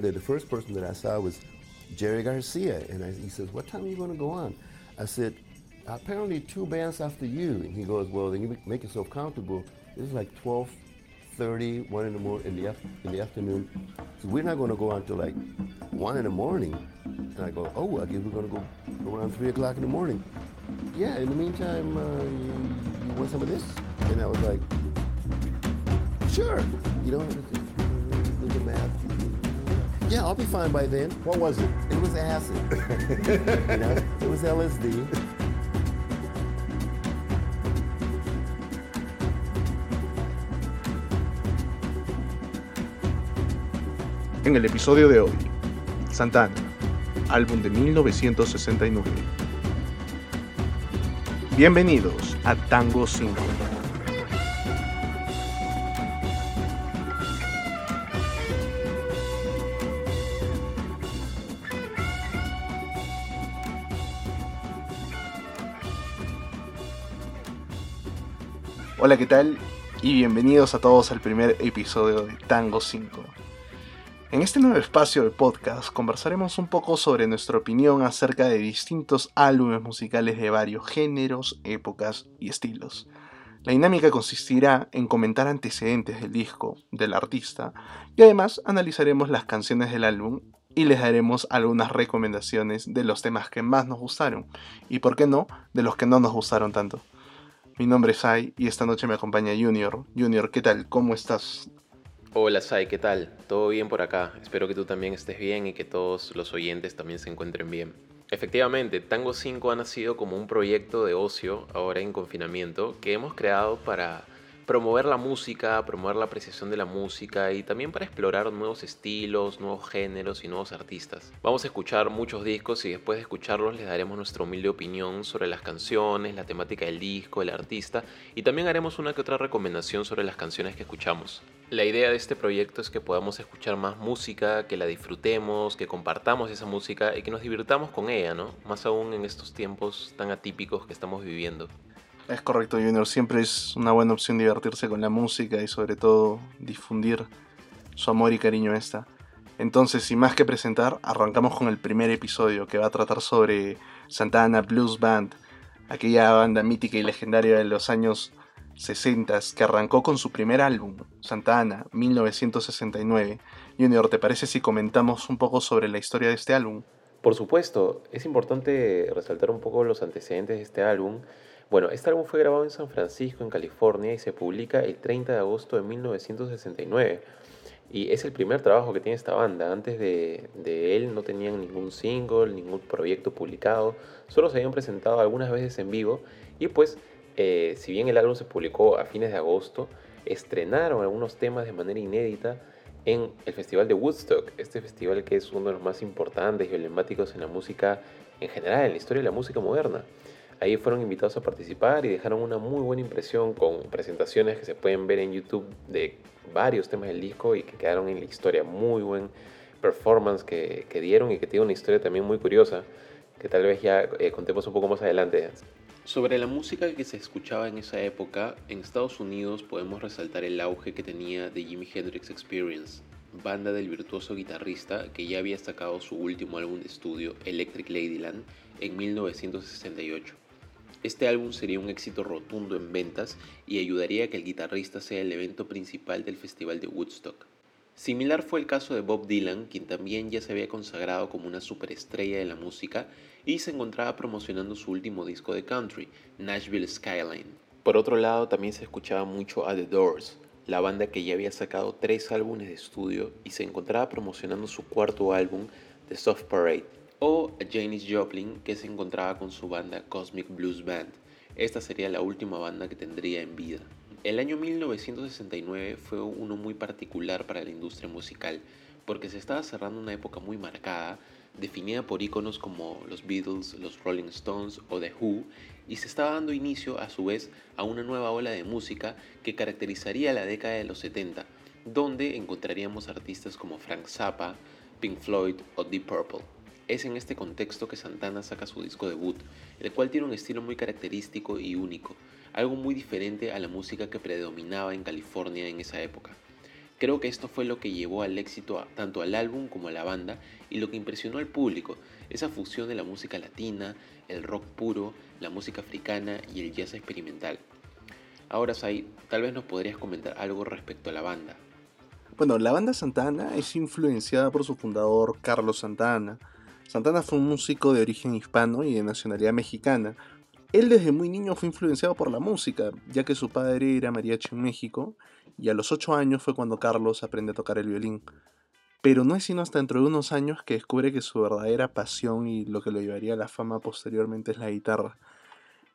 the, first person that I saw was Jerry Garcia. And I, he says, what time are you going to go on? I said, apparently two bands after you. And he goes, well, then you make yourself comfortable. It's like 12, 30, 1 in the, morning, in the, in the afternoon. So we're not going to go on until like 1 in the morning. And I go, oh, I guess we're going to go around 3 o'clock in the morning. Yeah, in the meantime, uh, you, you want some of this? And I was like, sure. You know, do the math. Yeah, I'll be fine by then. What was it? It was acid. you know, it was LSD. En el episodio de hoy, Santana, álbum de 1969. Bienvenidos a Tango 5. Hola, ¿qué tal? Y bienvenidos a todos al primer episodio de Tango 5. En este nuevo espacio de podcast conversaremos un poco sobre nuestra opinión acerca de distintos álbumes musicales de varios géneros, épocas y estilos. La dinámica consistirá en comentar antecedentes del disco, del artista, y además analizaremos las canciones del álbum y les daremos algunas recomendaciones de los temas que más nos gustaron y, por qué no, de los que no nos gustaron tanto. Mi nombre es Sai y esta noche me acompaña Junior. Junior, ¿qué tal? ¿Cómo estás? Hola Sai, ¿qué tal? ¿Todo bien por acá? Espero que tú también estés bien y que todos los oyentes también se encuentren bien. Efectivamente, Tango 5 ha nacido como un proyecto de ocio, ahora en confinamiento, que hemos creado para promover la música, promover la apreciación de la música y también para explorar nuevos estilos, nuevos géneros y nuevos artistas. Vamos a escuchar muchos discos y después de escucharlos les daremos nuestra humilde opinión sobre las canciones, la temática del disco, el artista y también haremos una que otra recomendación sobre las canciones que escuchamos. La idea de este proyecto es que podamos escuchar más música, que la disfrutemos, que compartamos esa música y que nos divirtamos con ella, ¿no? Más aún en estos tiempos tan atípicos que estamos viviendo. Es correcto, Junior. Siempre es una buena opción divertirse con la música y sobre todo difundir su amor y cariño a esta. Entonces, sin más que presentar, arrancamos con el primer episodio que va a tratar sobre Santana Blues Band, aquella banda mítica y legendaria de los años 60 que arrancó con su primer álbum, Santana, 1969. Junior, ¿te parece si comentamos un poco sobre la historia de este álbum? Por supuesto, es importante resaltar un poco los antecedentes de este álbum bueno, este álbum fue grabado en San Francisco, en California, y se publica el 30 de agosto de 1969. Y es el primer trabajo que tiene esta banda. Antes de, él no tenían ningún single, ningún proyecto publicado. Solo se habían presentado algunas veces en vivo. Y pues, eh, si bien el álbum se publicó a fines de agosto, estrenaron algunos temas de manera inédita en el Festival de Woodstock. Este festival que es uno de los más importantes y emblemáticos en la música en general, en la historia de la música moderna. Ahí fueron invitados a participar y dejaron una muy buena impresión con presentaciones que se pueden ver en YouTube de varios temas del disco y que quedaron en la historia. Muy buen performance que, dieron y que tiene una historia también muy curiosa que tal vez ya eh, contemos un poco más adelante. Sobre la música que se escuchaba en esa época, en Estados Unidos podemos resaltar el auge que tenía de Jimi Hendrix Experience, banda del virtuoso guitarrista que ya había sacado su último álbum de estudio, Electric Ladyland, en 1968. Este álbum sería un éxito rotundo en ventas y ayudaría a que el guitarrista sea el evento principal del Festival de Woodstock. Similar fue el caso de Bob Dylan, quien también ya se había consagrado como una superestrella de la música y se encontraba promocionando su último disco de country, Nashville Skyline. Por otro lado, también se escuchaba mucho a The Doors, la banda que ya había sacado tres álbumes de estudio y se encontraba promocionando su cuarto álbum, The Soft Parade o Janis Joplin que se encontraba con su banda Cosmic Blues Band. Esta sería la última banda que tendría en vida. El año 1969 fue uno muy particular para la industria musical porque se estaba cerrando una época muy marcada, definida por íconos como los Beatles, los Rolling Stones o The Who, y se estaba dando inicio a su vez a una nueva ola de música que caracterizaría la década de los 70, donde encontraríamos artistas como Frank Zappa, Pink Floyd o Deep Purple. Es en este contexto que Santana saca su disco debut, el cual tiene un estilo muy característico y único, algo muy diferente a la música que predominaba en California en esa época. Creo que esto fue lo que llevó al éxito tanto al álbum como a la banda y lo que impresionó al público, esa fusión de la música latina, el rock puro, la música africana y el jazz experimental. Ahora, Sai, tal vez nos podrías comentar algo respecto a la banda. Bueno, la banda Santana es influenciada por su fundador Carlos Santana. Santana fue un músico de origen hispano y de nacionalidad mexicana. Él desde muy niño fue influenciado por la música, ya que su padre era mariachi en México, y a los 8 años fue cuando Carlos aprende a tocar el violín. Pero no es sino hasta dentro de unos años que descubre que su verdadera pasión y lo que lo llevaría a la fama posteriormente es la guitarra.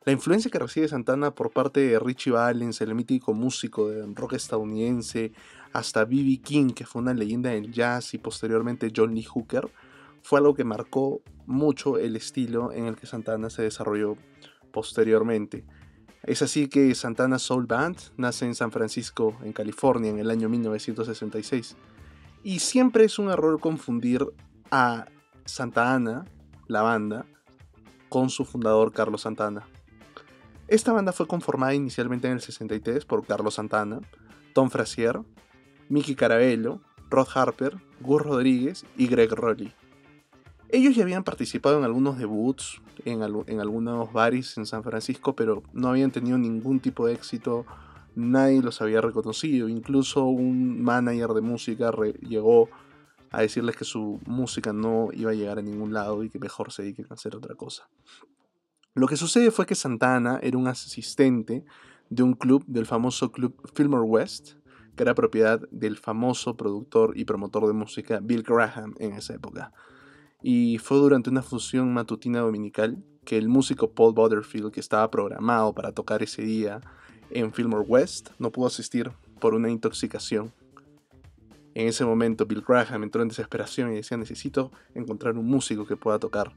La influencia que recibe Santana por parte de Richie Valens, el mítico músico de rock estadounidense, hasta B.B. King, que fue una leyenda del jazz, y posteriormente John Lee Hooker, fue algo que marcó mucho el estilo en el que Santana se desarrolló posteriormente. Es así que Santana Soul Band nace en San Francisco, en California, en el año 1966. Y siempre es un error confundir a Santa Ana, la banda, con su fundador Carlos Santana. Esta banda fue conformada inicialmente en el 63 por Carlos Santana, Tom Frazier, Mickey Carabello, Rod Harper, Gus Rodríguez y Greg Rowley. Ellos ya habían participado en algunos debuts, en, algunos bares en San Francisco, pero no habían tenido ningún tipo de éxito, nadie los había reconocido, incluso un manager de música llegó a decirles que su música no iba a llegar a ningún lado y que mejor se dediquen a hacer otra cosa. Lo que sucede fue que Santana era un asistente de un club, del famoso club Fillmore West, que era propiedad del famoso productor y promotor de música Bill Graham en esa época. Y fue durante una función matutina dominical que el músico Paul Butterfield, que estaba programado para tocar ese día en Fillmore West, no pudo asistir por una intoxicación. En ese momento Bill Graham entró en desesperación y decía necesito encontrar un músico que pueda tocar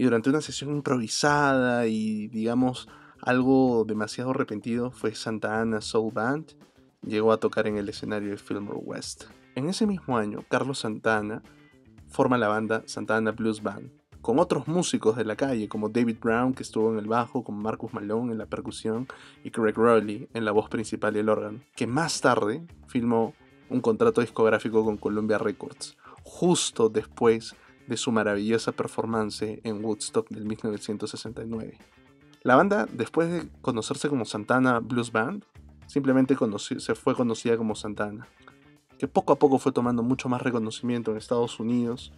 y durante una sesión improvisada y digamos algo demasiado repentino fue Santa Ana Soul Band, llegó a tocar en el escenario de Fillmore West. En ese mismo año, Carlos Santana forma la banda Santa Ana Blues Band, con otros músicos de la calle como David Brown que estuvo en el bajo, como Marcus Malone en la percusión y Craig Rowley en la voz principal y el órgano, que más tarde filmó un contrato discográfico con Columbia Records, justo después de su maravillosa performance en Woodstock del 1969. La banda, después de conocerse como Santana Blues Band, simplemente se fue conocida como Santana, que poco a poco fue tomando mucho más reconocimiento en Estados Unidos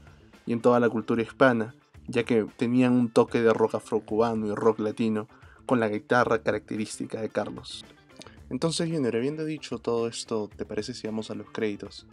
y en toda la cultura hispana, ya que tenían un toque de rock afrocubano y rock latino con la guitarra característica de Carlos. Entonces, Junior, habiendo dicho todo esto, ¿te parece si vamos a los créditos?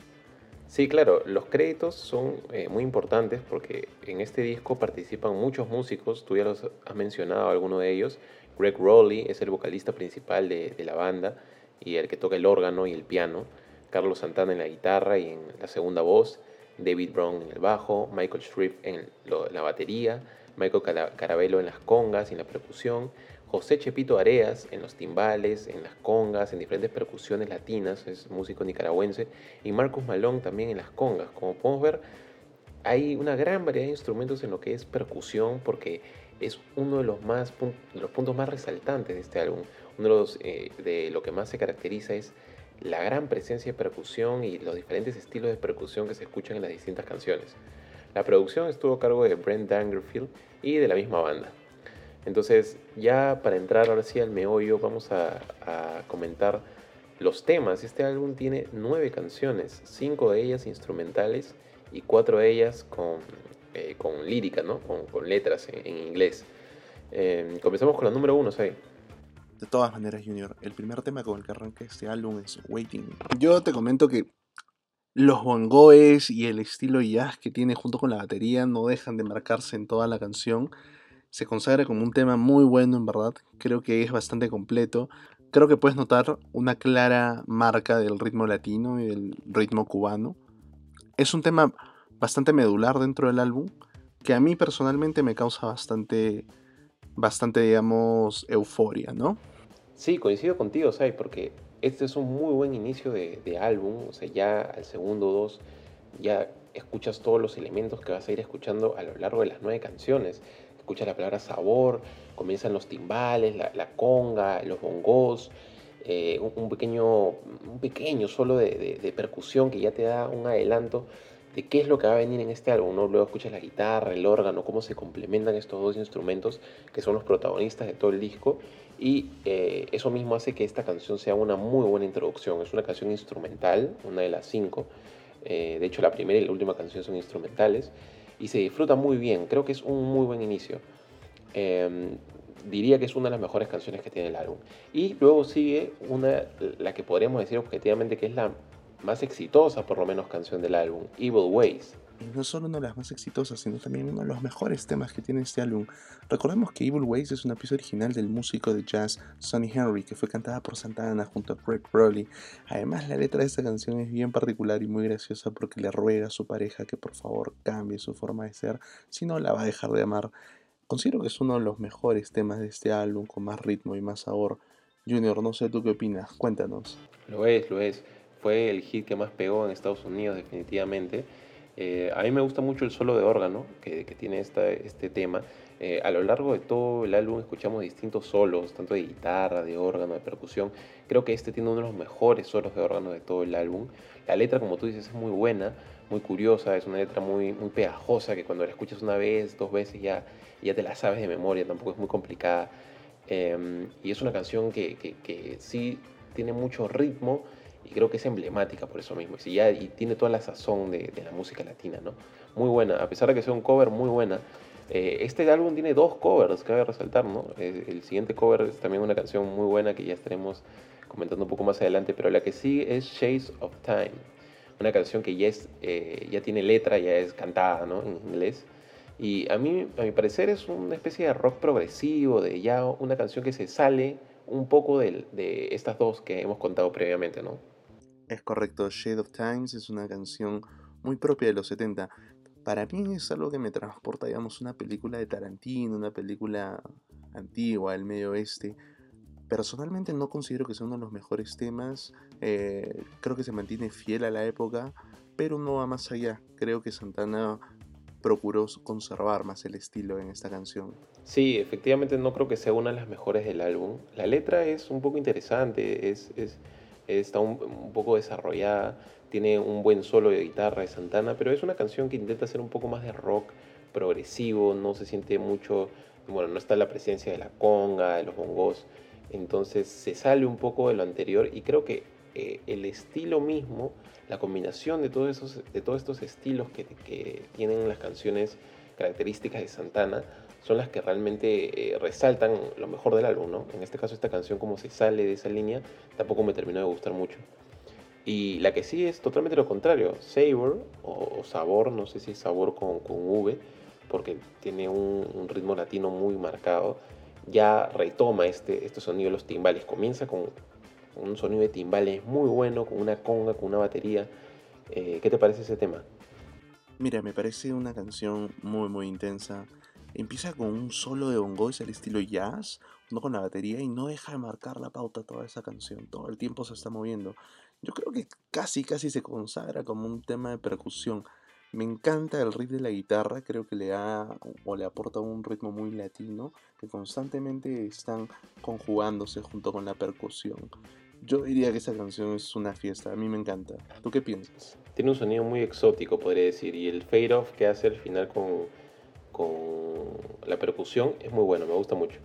Sí, claro, los créditos son eh, muy importantes porque en este disco participan muchos músicos, tú ya los has mencionado alguno de ellos. Greg Rowley es el vocalista principal de, la banda y el que toca el órgano y el piano. Carlos Santana en la guitarra y en la segunda voz. David Brown en el bajo, Michael Stripp en la batería, Michael Carabello en las congas y en la percusión, José Chepito Areas en los timbales, en las congas, en diferentes percusiones latinas, es músico nicaragüense, y Marcus Malón también en las congas. Como podemos ver, hay una gran variedad de instrumentos en lo que es percusión, porque es uno de los, más, los puntos más resaltantes de este álbum. Uno de, los, eh, de lo que más se caracteriza es la gran presencia de percusión y los diferentes estilos de percusión que se escuchan en las distintas canciones. La producción estuvo a cargo de Brent Dangerfield y de la misma banda. Entonces, ya para entrar ahora sí al meollo, vamos a, comentar los temas. Este álbum tiene nueve canciones, cinco de ellas instrumentales y cuatro de ellas con, eh, con lírica, ¿no? Con, letras en, inglés. Em, comenzamos con la número uno, ¿sabes? De todas maneras, Junior, el primer tema con el que arranca este álbum es Waiting. Yo te comento que los bongoes y el estilo jazz que tiene junto con la batería no dejan de marcarse en toda la canción se consagra como un tema muy bueno en verdad, creo que es bastante completo, creo que puedes notar una clara marca del ritmo latino y del ritmo cubano. Es un tema bastante medular dentro del álbum, que a mí personalmente me causa bastante, bastante digamos, euforia, ¿no? Sí, coincido contigo, ¿sabes? Porque este es un muy buen inicio de, álbum, o sea, ya al segundo dos ya escuchas todos los elementos que vas a ir escuchando a lo largo de las nueve canciones escucha la palabra sabor, comienzan los timbales, la, conga, los bongos, eh, un, pequeño, un pequeño solo de, percusión que ya te da un adelanto qué es lo que va a venir en este álbum. Luego escuchas la guitarra, el órgano, cómo se complementan estos dos instrumentos que son los protagonistas de todo el disco. Y eh, eso mismo hace que esta canción sea una muy buena introducción. Es una canción instrumental, una de las cinco. Eh, de hecho, la primera y la última canción son instrumentales. Y se disfruta muy bien. Creo que es un muy buen inicio. Em, diría que es una de las mejores canciones que tiene el álbum. Y luego sigue una, la que podríamos decir objetivamente que es la más exitosa, por lo menos, canción del álbum, Evil Ways. Y no solo una de las más exitosas, sino también uno de los mejores temas que tiene este álbum. Recordemos que Evil Ways es una pieza original del músico de jazz Sonny Henry, que fue cantada por Santana junto a Craig Rowley. Además, la letra de esta canción es bien particular y muy graciosa porque le ruega a su pareja que por favor cambie su forma de ser, si no la va a dejar de amar. Considero que es uno de los mejores temas de este álbum, con más ritmo y más sabor. Junior, no sé tú qué opinas, cuéntanos. Lo es, lo es. Fue el hit que más pegó en Estados Unidos, definitivamente. Eh, a mí me gusta mucho el solo de órgano que, tiene este tema. Eh, a lo largo de todo el álbum escuchamos distintos solos, tanto de guitarra, de órgano, de percusión. Creo que este tiene uno de los mejores solos de órgano de todo el álbum. La letra, como tú dices, es muy buena, muy curiosa, es una letra muy, muy pegajosa que cuando la escuchas una vez, dos veces ya ya te la sabes de memoria, tampoco es muy complicada. Em, y es una canción que, sí tiene mucho ritmo y creo que es emblemática por eso mismo. Y, ya, y tiene toda la sazón de, de, la música latina, ¿no? Muy buena, a pesar de que sea un cover muy buena. Eh, este álbum tiene dos covers, cabe resaltar, ¿no? Eh, el siguiente cover es también una canción muy buena que ya estaremos comentando un poco más adelante, pero la que sigue es Shades of Time, una canción que ya, es, eh, ya tiene letra, ya es cantada, ¿no? En inglés. Y a mí, a mi parecer, es una especie de rock progresivo, de ya una canción que se sale un poco de, de estas dos que hemos contado previamente, ¿no? Es correcto, Shade of Times es una canción muy propia de los 70. Para mí es algo que me transporta, digamos, una película de Tarantino, una película antigua del medio oeste. Personalmente no considero que sea uno de los mejores temas, eh, creo que se mantiene fiel a la época, pero no va más allá. Creo que Santana procuró conservar más el estilo en esta canción. Sí, efectivamente no creo que sea una de las mejores del álbum. La letra es un poco interesante, es, es está un, poco desarrollada, tiene un buen solo de guitarra de Santana, pero es una canción que intenta ser un poco más de rock progresivo, no se siente mucho, bueno, no está la presencia de la conga, de los bongos, entonces se sale un poco de lo anterior y creo que eh, el estilo mismo la combinación de todos, esos, de todos estos estilos que, que tienen las canciones características de Santana son las que realmente eh, resaltan lo mejor del álbum, ¿no? En este caso esta canción como se sale de esa línea tampoco me terminó de gustar mucho. Y la que sí es totalmente lo contrario, Savor o, Sabor, no sé si es Sabor con, con V, porque tiene un, un, ritmo latino muy marcado, ya retoma este, este sonido de los timbales, comienza con un sonido de timbales muy bueno, con una conga, con una batería. Eh, ¿Qué te parece ese tema? Mira, me parece una canción muy muy intensa. Empieza con un solo de bongos al estilo jazz, no con la batería y no deja de marcar la pauta toda esa canción. Todo el tiempo se está moviendo. Yo creo que casi casi se consagra como un tema de percusión. Me encanta el riff de la guitarra, creo que le da o le aporta un ritmo muy latino que constantemente están conjugándose junto con la percusión. Yo diría que esa canción es una fiesta, a mí me encanta. ¿Tú qué piensas? Tiene un sonido muy exótico, podría decir, y el fade off que hace al final con, con la percusión es muy bueno, me gusta mucho.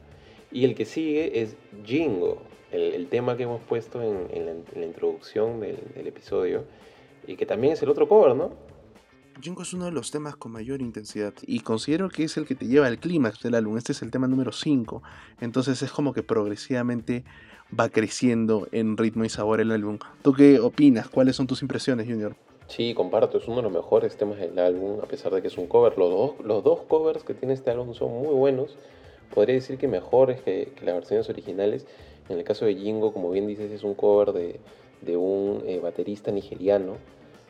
Y el que sigue es Jingo, el, tema que hemos puesto en, la, introducción del, episodio, y que también es el otro cover, ¿no? Jingo es uno de los temas con mayor intensidad y considero que es el que te lleva al clímax del álbum. Este es el tema número 5, entonces es como que progresivamente va creciendo en ritmo y sabor el álbum. ¿Tú qué opinas? ¿Cuáles son tus impresiones, Junior? Sí, comparto, es uno de los mejores temas del álbum, a pesar de que es un cover. Los dos, los dos covers que tiene este álbum son muy buenos. Podría decir que mejores que, las versiones originales. En el caso de Jingo, como bien dices, es un cover de, de un eh, baterista nigeriano.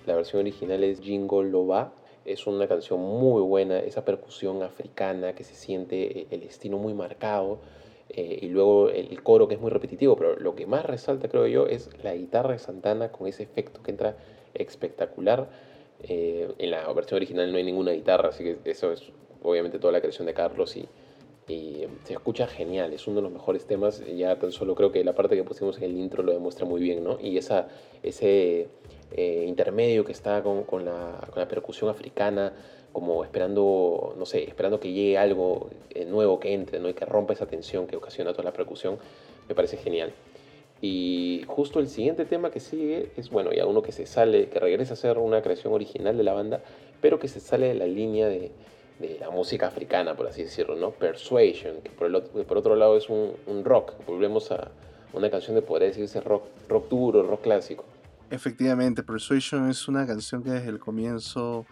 La versión original es Jingo Loba. Es una canción muy buena, esa percusión africana que se siente eh, el estilo muy marcado eh, y luego el coro que es muy repetitivo, pero lo que más resalta creo yo es la guitarra de Santana con ese efecto que entra espectacular. Eh, en la versión original no hay ninguna guitarra, así que eso es obviamente toda la creación de Carlos y, y se escucha genial, es uno de los mejores temas, ya tan solo creo que la parte que pusimos en el intro lo demuestra muy bien, ¿no? Y esa, ese eh, intermedio que está con, con, la, con, la, percusión africana, como esperando, no sé, esperando que llegue algo eh, nuevo que entre, ¿no? Y que rompa esa tensión que ocasiona toda la percusión, me parece genial. Y justo el siguiente tema que sigue es, bueno, ya uno que se sale, que regresa a ser una creación original de la banda, pero que se sale de la línea de, la música africana, por así decirlo, ¿no? Persuasion, que por, el otro, por otro lado es un, rock. Volvemos a una canción de, podría decirse, rock, rock duro, rock clásico. Efectivamente, Persuasion es una canción que desde el comienzo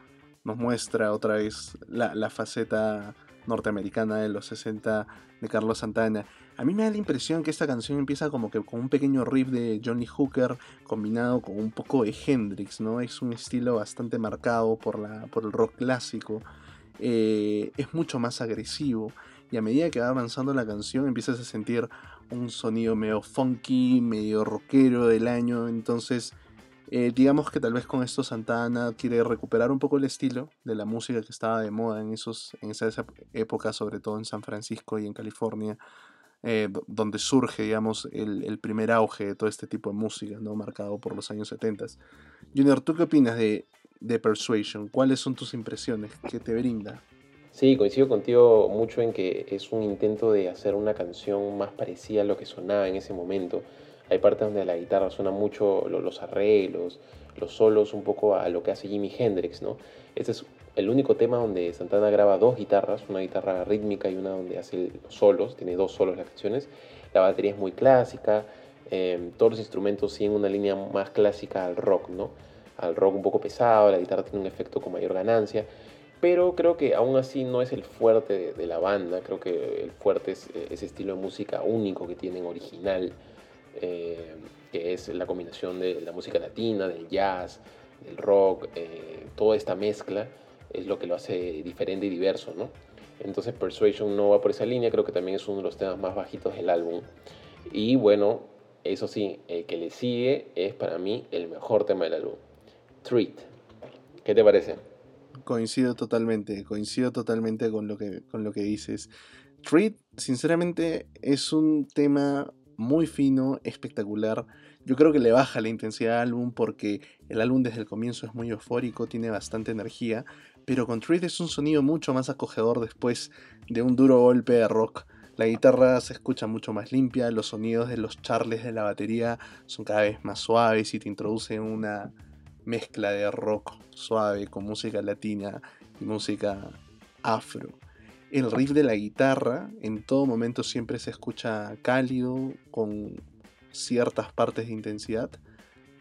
nos muestra otra vez la faceta norteamericana de los 60 de Carlos Santana. A mí me da la impresión que esta canción empieza como que con un pequeño riff de Johnny Hooker combinado con un poco de Hendrix, ¿no? Es un estilo bastante marcado por, la, por el rock clásico. Eh, es mucho más agresivo y a medida que va avanzando la canción empiezas a sentir un sonido medio funky, medio rockero del año, entonces eh, digamos que tal vez con esto Santana quiere recuperar un poco el estilo de la música que estaba de moda en, esos, en esa época, sobre todo en San Francisco y en California, eh, donde surge, digamos, el, primer auge de todo este tipo de música, ¿no? marcado por los años 70. Junior, ¿tú qué opinas de, de Persuasion? ¿Cuáles son tus impresiones? ¿Qué te brinda? Sí, coincido contigo mucho en que es un intento de hacer una canción más parecida a lo que sonaba en ese momento. Hay partes donde la guitarra suena mucho los arreglos, los solos, un poco a lo que hace Jimi Hendrix, ¿no? Este es el único tema donde Santana graba dos guitarras, una guitarra rítmica y una donde hace los solos, tiene dos solos las canciones. La batería es muy clásica, eh, todos los instrumentos siguen una línea más clásica al rock, ¿no? al rock un poco pesado, la guitarra tiene un efecto con mayor ganancia, pero creo que aún así no es el fuerte de, de la banda, creo que el fuerte es ese estilo de música único que tienen, original, eh, que es la combinación de la música latina, del jazz, del rock, eh, toda esta mezcla es lo que lo hace diferente y diverso, ¿no? Entonces Persuasion no va por esa línea, creo que también es uno de los temas más bajitos del álbum. Y bueno, eso sí, el que le sigue es para mí el mejor tema del álbum. Treat. ¿Qué te parece? Coincido totalmente, coincido totalmente con lo que, con lo que dices. Treat, sinceramente, es un tema muy fino, espectacular. Yo creo que le baja la intensidad al álbum porque el álbum desde el comienzo es muy eufórico, tiene bastante energía, pero con Treat es un sonido mucho más acogedor después de un duro golpe de rock. La guitarra se escucha mucho más limpia, los sonidos de los charles de la batería son cada vez más suaves y te introducen una, mezcla de rock suave con música latina y música afro. El riff de la guitarra en todo momento siempre se escucha cálido, con ciertas partes de intensidad.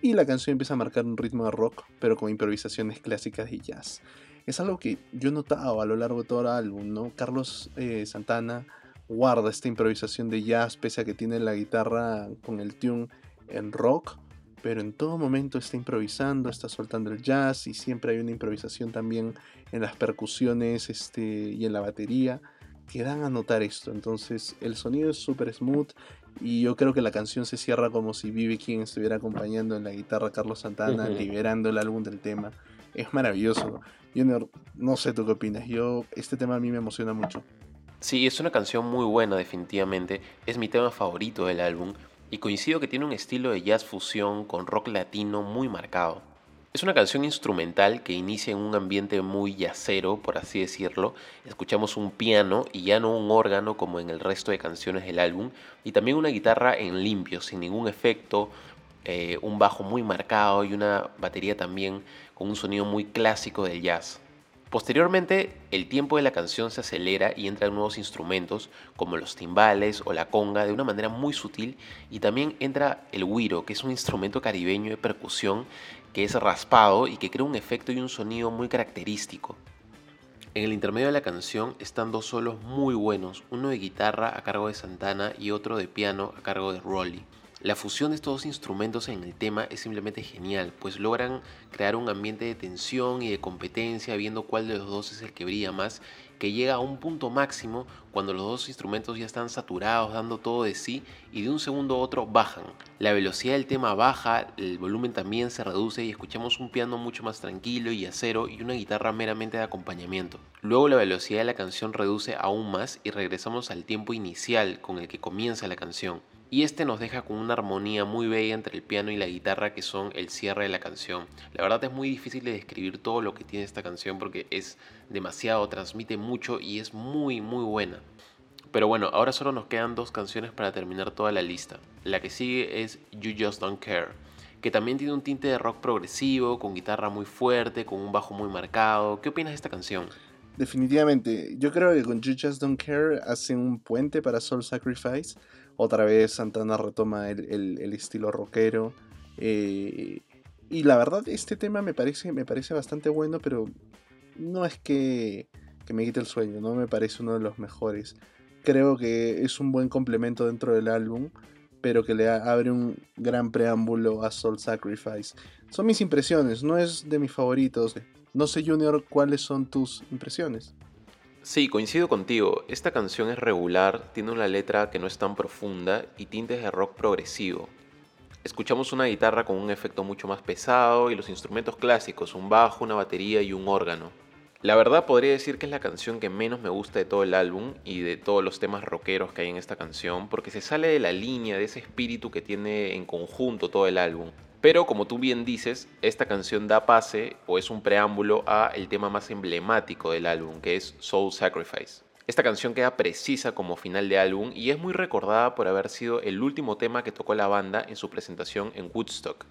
Y la canción empieza a marcar un ritmo de rock, pero con improvisaciones clásicas y jazz. Es algo que yo he notado a lo largo de todo el álbum, ¿no? Carlos eh, Santana guarda esta improvisación de jazz, pese a que tiene la guitarra con el tune en rock, pero en todo momento está improvisando, está soltando el jazz y siempre hay una improvisación también en las percusiones este, y en la batería que dan a notar esto. Entonces el sonido es súper smooth y yo creo que la canción se cierra como si Vivi King estuviera acompañando en la guitarra Carlos Santana, liberando el álbum del tema. Es maravilloso. Junior, no sé tú qué opinas. Yo, este tema a mí me emociona mucho. Sí, es una canción muy buena definitivamente. Es mi tema favorito del álbum y coincido que tiene un estilo de jazz fusión con rock latino muy marcado. Es una canción instrumental que inicia en un ambiente muy jazzero, por así decirlo. Escuchamos un piano y ya no un órgano como en el resto de canciones del álbum, y también una guitarra en limpio, sin ningún efecto, eh, un bajo muy marcado y una batería también con un sonido muy clásico del jazz. Posteriormente, el tiempo de la canción se acelera y entran nuevos instrumentos como los timbales o la conga de una manera muy sutil y también entra el güiro, que es un instrumento caribeño de percusión que es raspado y que crea un efecto y un sonido muy característico. En el intermedio de la canción están dos solos muy buenos, uno de guitarra a cargo de Santana y otro de piano a cargo de Rolly. La fusión de estos dos instrumentos en el tema es simplemente genial, pues logran crear un ambiente de tensión y de competencia viendo cuál de los dos es el que brilla más, que llega a un punto máximo cuando los dos instrumentos ya están saturados, dando todo de sí, y de un segundo a otro bajan. La velocidad del tema baja, el volumen también se reduce y escuchamos un piano mucho más tranquilo y acero y una guitarra meramente de acompañamiento. Luego la velocidad de la canción reduce aún más y regresamos al tiempo inicial con el que comienza la canción y este nos deja con una armonía muy bella entre el piano y la guitarra que son el cierre de la canción. La verdad es muy difícil de describir todo lo que tiene esta canción porque es demasiado, transmite mucho y es muy muy buena. Pero bueno, ahora solo nos quedan dos canciones para terminar toda la lista. La que sigue es You Just Don't Care, que también tiene un tinte de rock progresivo, con guitarra muy fuerte, con un bajo muy marcado. ¿Qué opinas de esta canción? Definitivamente, yo creo que con You Just Don't Care hacen un puente para Soul Sacrifice otra vez Santana retoma el, estilo rockero. Eh, y la verdad, este tema me parece, me parece bastante bueno, pero no es que, que, me quite el sueño, no me parece uno de los mejores. Creo que es un buen complemento dentro del álbum, pero que le abre un gran preámbulo a Soul Sacrifice. Son mis impresiones, no es de mis favoritos. No sé, Junior, cuáles son tus impresiones. Sí, coincido contigo. Esta canción es regular, tiene una letra que no es tan profunda y tintes de rock progresivo. Escuchamos una guitarra con un efecto mucho más pesado y los instrumentos clásicos, un bajo, una batería y un órgano. La verdad podría decir que es la canción que menos me gusta de todo el álbum y de todos los temas rockeros que hay en esta canción, porque se sale de la línea, de ese espíritu que tiene en conjunto todo el álbum. Pero como tú bien dices, esta canción da pase o es un preámbulo a el tema más emblemático del álbum, que es Soul Sacrifice. Esta canción queda precisa como final de álbum y es muy recordada por haber sido el último tema que tocó la banda en su presentación en Woodstock.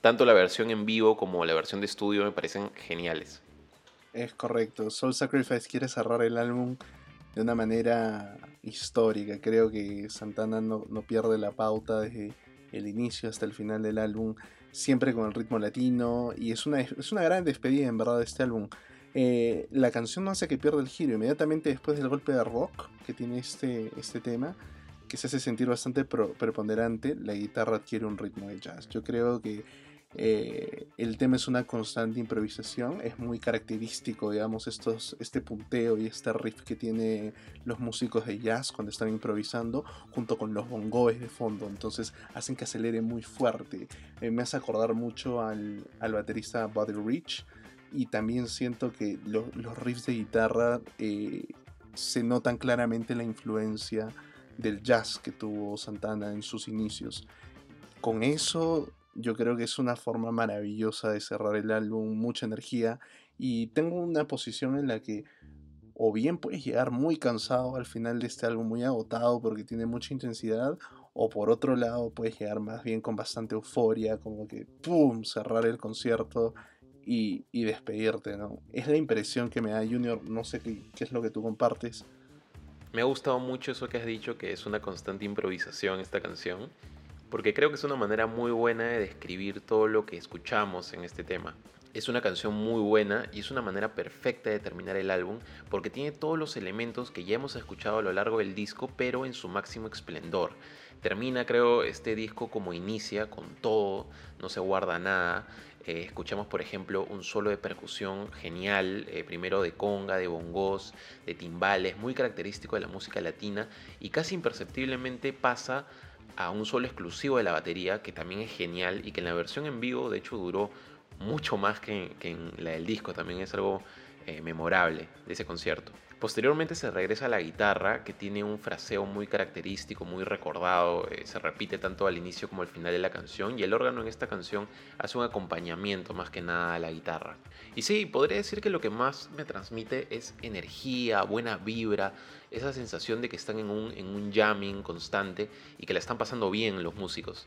Tanto la versión en vivo como la versión de estudio me parecen geniales. Es correcto, Soul Sacrifice quiere cerrar el álbum de una manera histórica. Creo que Santana no, no pierde la pauta desde el inicio hasta el final del álbum, siempre con el ritmo latino, y es una, es una gran despedida en verdad de este álbum. Eh, la canción no hace que pierda el giro, inmediatamente después del golpe de rock que tiene este, este tema, que se hace sentir bastante preponderante, la guitarra adquiere un ritmo de jazz. Yo creo que eh, el tema es una constante improvisación, es muy característico, digamos, estos, este punteo y este riff que tienen los músicos de jazz cuando están improvisando, junto con los bongoes de fondo, entonces hacen que acelere muy fuerte. Eh, me hace acordar mucho al, baterista Buddy Rich y también siento que los riffs de guitarra eh, se notan claramente la influencia del jazz que tuvo Santana en sus inicios. Con eso yo creo que es una forma maravillosa de cerrar el álbum, mucha energía. Y tengo una posición en la que o bien puedes llegar muy cansado al final de este álbum, muy agotado porque tiene mucha intensidad, o por otro lado puedes llegar más bien con bastante euforia, como que ¡pum! cerrar el concierto y, despedirte, ¿no? Es la impresión que me da Junior, no sé qué, qué es lo que tú compartes. Me ha gustado mucho eso que has dicho, que es una constante improvisación esta canción porque creo que es una manera muy buena de describir todo lo que escuchamos en este tema. Es una canción muy buena y es una manera perfecta de terminar el álbum porque tiene todos los elementos que ya hemos escuchado a lo largo del disco, pero en su máximo esplendor. Termina, creo, este disco como inicia, con todo, no se guarda nada. Eh, escuchamos, por ejemplo, un solo de percusión genial, eh, primero de conga, de bongos, de timbales, muy característico de la música latina y casi imperceptiblemente pasa a un solo exclusivo de la batería, que también es genial y que en la versión en vivo de hecho duró mucho más que, en la del disco, también es algo eh, memorable de ese concierto. Posteriormente se regresa a la guitarra, que tiene un fraseo muy característico, muy recordado, eh, se repite tanto al inicio como al final de la canción, y el órgano en esta canción hace un acompañamiento más que nada a la guitarra. Y sí, podría decir que lo que más me transmite es energía, buena vibra, esa sensación de que están en un, en un jamming constante y que la están pasando bien los músicos.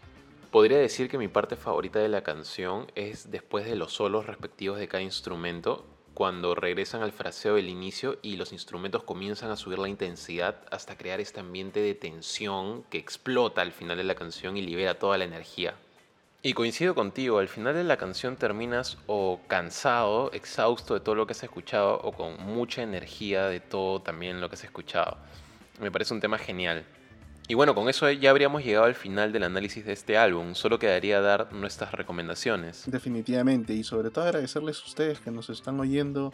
Podría decir que mi parte favorita de la canción es después de los solos respectivos de cada instrumento, cuando regresan al fraseo del inicio y los instrumentos comienzan a subir la intensidad hasta crear este ambiente de tensión que explota al final de la canción y libera toda la energía. Y coincido contigo, al final de la canción terminas o cansado, exhausto de todo lo que has escuchado o con mucha energía de todo también lo que has escuchado. Me parece un tema genial. Y bueno, con eso ya habríamos llegado al final del análisis de este álbum. Solo quedaría dar nuestras recomendaciones. Definitivamente, y sobre todo agradecerles a ustedes que nos están oyendo,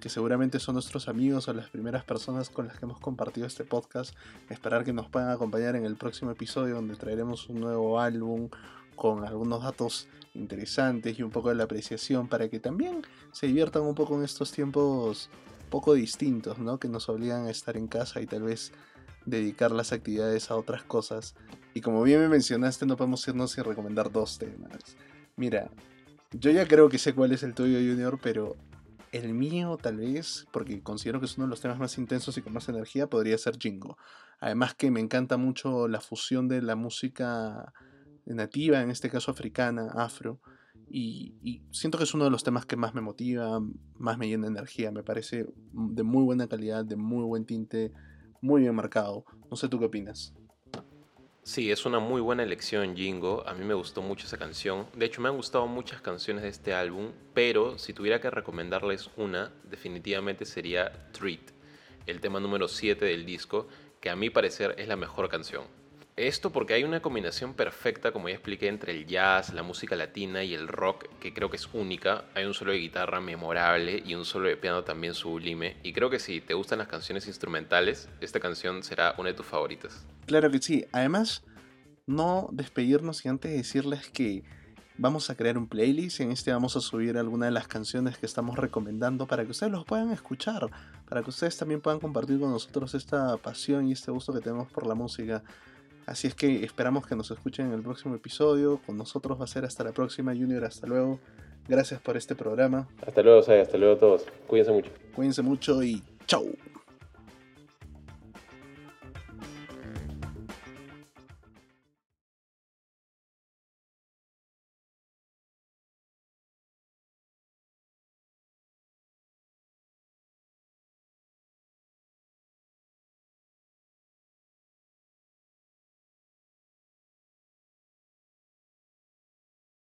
que seguramente son nuestros amigos o las primeras personas con las que hemos compartido este podcast. Esperar que nos puedan acompañar en el próximo episodio donde traeremos un nuevo álbum con algunos datos interesantes y un poco de la apreciación para que también se diviertan un poco en estos tiempos poco distintos, ¿no? Que nos obligan a estar en casa y tal vez dedicar las actividades a otras cosas. Y como bien me mencionaste, no podemos irnos sin recomendar dos temas. Mira, yo ya creo que sé cuál es el tuyo, Junior, pero el mío tal vez, porque considero que es uno de los temas más intensos y con más energía, podría ser Jingo. Además que me encanta mucho la fusión de la música nativa, en este caso africana, afro, y, siento que es uno de los temas que más me motiva, más me llena de energía, me parece de muy buena calidad, de muy buen tinte, muy bien marcado. No sé tú qué opinas. Sí, es una muy buena elección, Jingo. A mí me gustó mucho esa canción. De hecho, me han gustado muchas canciones de este álbum, pero si tuviera que recomendarles una, definitivamente sería Treat, el tema número 7 del disco, que a mi parecer es la mejor canción. Esto porque hay una combinación perfecta, como ya expliqué, entre el jazz, la música latina y el rock, que creo que es única. Hay un solo de guitarra memorable y un solo de piano también sublime. Y creo que si te gustan las canciones instrumentales, esta canción será una de tus favoritas. Claro que sí. Además, no despedirnos y antes decirles que vamos a crear un playlist. En este vamos a subir algunas de las canciones que estamos recomendando para que ustedes los puedan escuchar. Para que ustedes también puedan compartir con nosotros esta pasión y este gusto que tenemos por la música. Así es que esperamos que nos escuchen en el próximo episodio. Con nosotros va a ser hasta la próxima, Junior. Hasta luego. Gracias por este programa. Hasta luego, Sai. Hasta luego a todos. Cuídense mucho. Cuídense mucho y chau.